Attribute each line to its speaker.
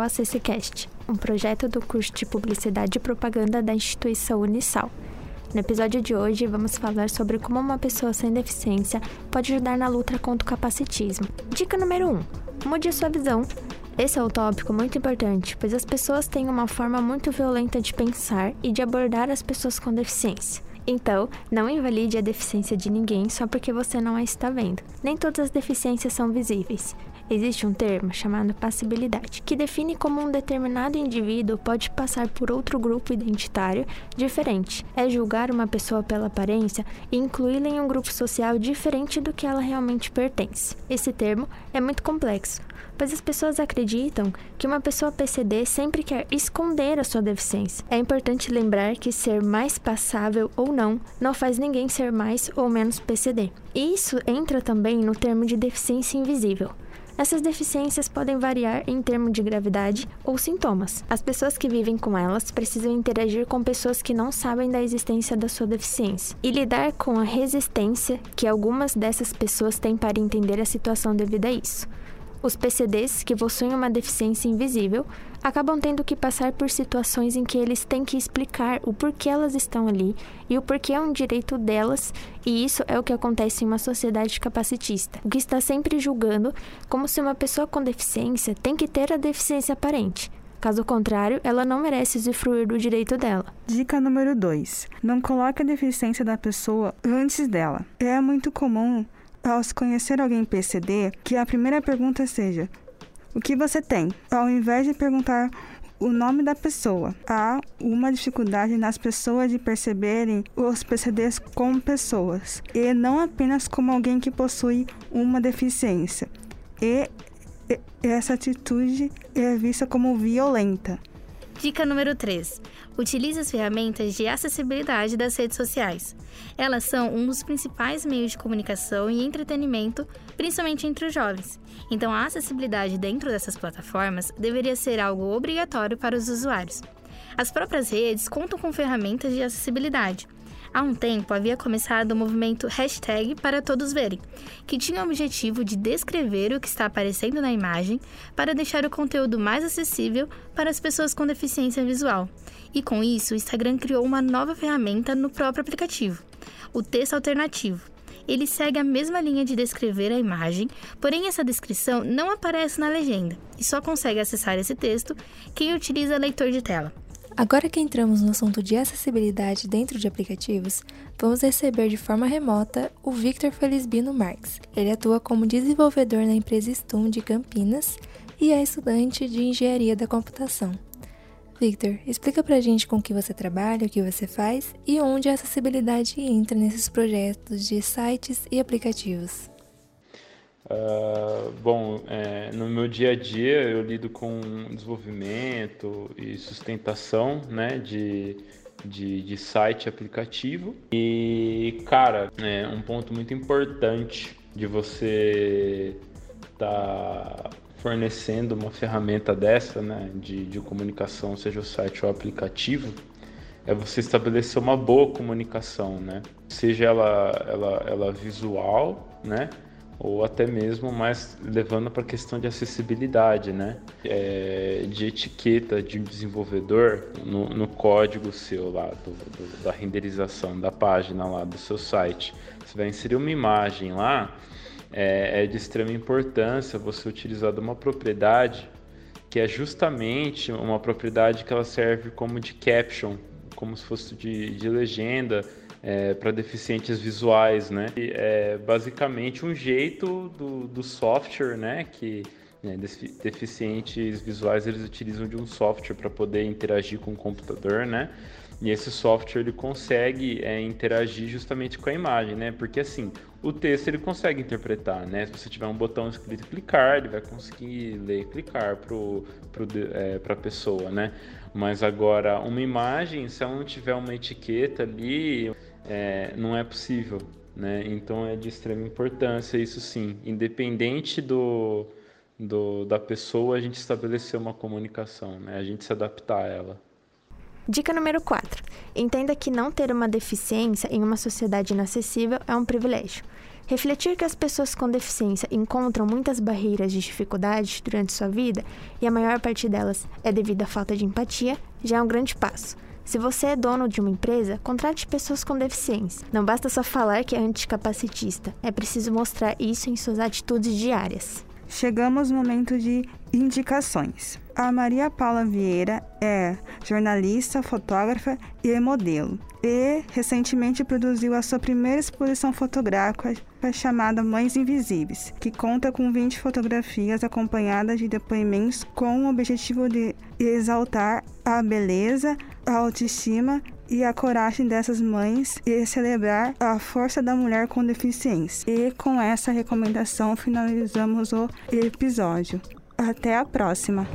Speaker 1: ao ACCcast, um projeto do curso de Publicidade e Propaganda da instituição Unisal. No episódio de hoje, vamos falar sobre como uma pessoa sem deficiência pode ajudar na luta contra o capacitismo. Dica número 1: mude a sua visão. Esse é um tópico muito importante, pois as pessoas têm uma forma muito violenta de pensar e de abordar as pessoas com deficiência. Então, não invalide a deficiência de ninguém só porque você não a está vendo. Nem todas as deficiências são visíveis. Existe um termo chamado passibilidade, que define como um determinado indivíduo pode passar por outro grupo identitário diferente. É julgar uma pessoa pela aparência e incluí-la em um grupo social diferente do que ela realmente pertence. Esse termo é muito complexo, pois as pessoas acreditam que uma pessoa PCD sempre quer esconder a sua deficiência. É importante lembrar que ser mais passável ou não não faz ninguém ser mais ou menos PCD. Isso entra também no termo de deficiência invisível. Essas deficiências podem variar em termos de gravidade ou sintomas. As pessoas que vivem com elas precisam interagir com pessoas que não sabem da existência da sua deficiência e lidar com a resistência que algumas dessas pessoas têm para entender a situação devido a isso. Os PCDs, que possuem uma deficiência invisível, acabam tendo que passar por situações em que eles têm que explicar o porquê elas estão ali e o porquê é um direito delas, e isso é o que acontece em uma sociedade capacitista, o que está sempre julgando como se uma pessoa com deficiência tem que ter a deficiência aparente. Caso contrário, ela não merece usufruir do direito dela.
Speaker 2: Dica número 2. Não coloque a deficiência da pessoa antes dela. É muito comum ao se conhecer alguém PCD, que a primeira pergunta seja: O que você tem? Ao invés de perguntar o nome da pessoa. Há uma dificuldade nas pessoas de perceberem os PCDs como pessoas e não apenas como alguém que possui uma deficiência. E essa atitude é vista como violenta.
Speaker 3: Dica número 3. Utilize as ferramentas de acessibilidade das redes sociais. Elas são um dos principais meios de comunicação e entretenimento, principalmente entre os jovens. Então, a acessibilidade dentro dessas plataformas deveria ser algo obrigatório para os usuários. As próprias redes contam com ferramentas de acessibilidade Há um tempo havia começado o movimento hashtag para todos verem, que tinha o objetivo de descrever o que está aparecendo na imagem para deixar o conteúdo mais acessível para as pessoas com deficiência visual. E com isso, o Instagram criou uma nova ferramenta no próprio aplicativo, o texto alternativo. Ele segue a mesma linha de descrever a imagem, porém essa descrição não aparece na legenda e só consegue acessar esse texto quem utiliza leitor de tela.
Speaker 4: Agora que entramos no assunto de acessibilidade dentro de aplicativos, vamos receber de forma remota o Victor Felizbino Marques. Ele atua como desenvolvedor na empresa Stum de Campinas e é estudante de engenharia da computação. Victor, explica pra gente com que você trabalha, o que você faz e onde a acessibilidade entra nesses projetos de sites e aplicativos.
Speaker 5: Uh, bom, é, no meu dia a dia eu lido com desenvolvimento e sustentação né, de, de, de site aplicativo. E, cara, é um ponto muito importante de você estar tá fornecendo uma ferramenta dessa, né, de, de comunicação, seja o site ou o aplicativo, é você estabelecer uma boa comunicação, né? Seja ela, ela, ela visual, né? Ou até mesmo mais levando para a questão de acessibilidade, né? É, de etiqueta de um desenvolvedor no, no código seu lá, do, do, da renderização da página lá do seu site. Você vai inserir uma imagem lá, é, é de extrema importância você utilizar uma propriedade que é justamente uma propriedade que ela serve como de caption, como se fosse de, de legenda, é, para deficientes visuais, né? E é basicamente um jeito do, do software, né? Que né, deficientes visuais eles utilizam de um software para poder interagir com o computador, né? E esse software ele consegue é, interagir justamente com a imagem, né? Porque assim, o texto ele consegue interpretar, né? Se você tiver um botão escrito clicar, ele vai conseguir ler e clicar para é, a pessoa, né? Mas agora, uma imagem, se ela não tiver uma etiqueta ali, é, não é possível. Né? Então é de extrema importância isso sim. Independente do, do, da pessoa, a gente estabelecer uma comunicação, né? a gente se adaptar a ela.
Speaker 1: Dica número 4. Entenda que não ter uma deficiência em uma sociedade inacessível é um privilégio. Refletir que as pessoas com deficiência encontram muitas barreiras de dificuldade durante sua vida e a maior parte delas é devido à falta de empatia já é um grande passo. Se você é dono de uma empresa, contrate pessoas com deficiência. Não basta só falar que é anticapacitista, é preciso mostrar isso em suas atitudes diárias.
Speaker 2: Chegamos no momento de indicações. A Maria Paula Vieira é jornalista, fotógrafa e modelo. E recentemente produziu a sua primeira exposição fotográfica chamada Mães Invisíveis, que conta com 20 fotografias acompanhadas de depoimentos com o objetivo de exaltar a beleza, a autoestima e a coragem dessas mães e celebrar a força da mulher com deficiência. E com essa recomendação finalizamos o episódio. Até a próxima!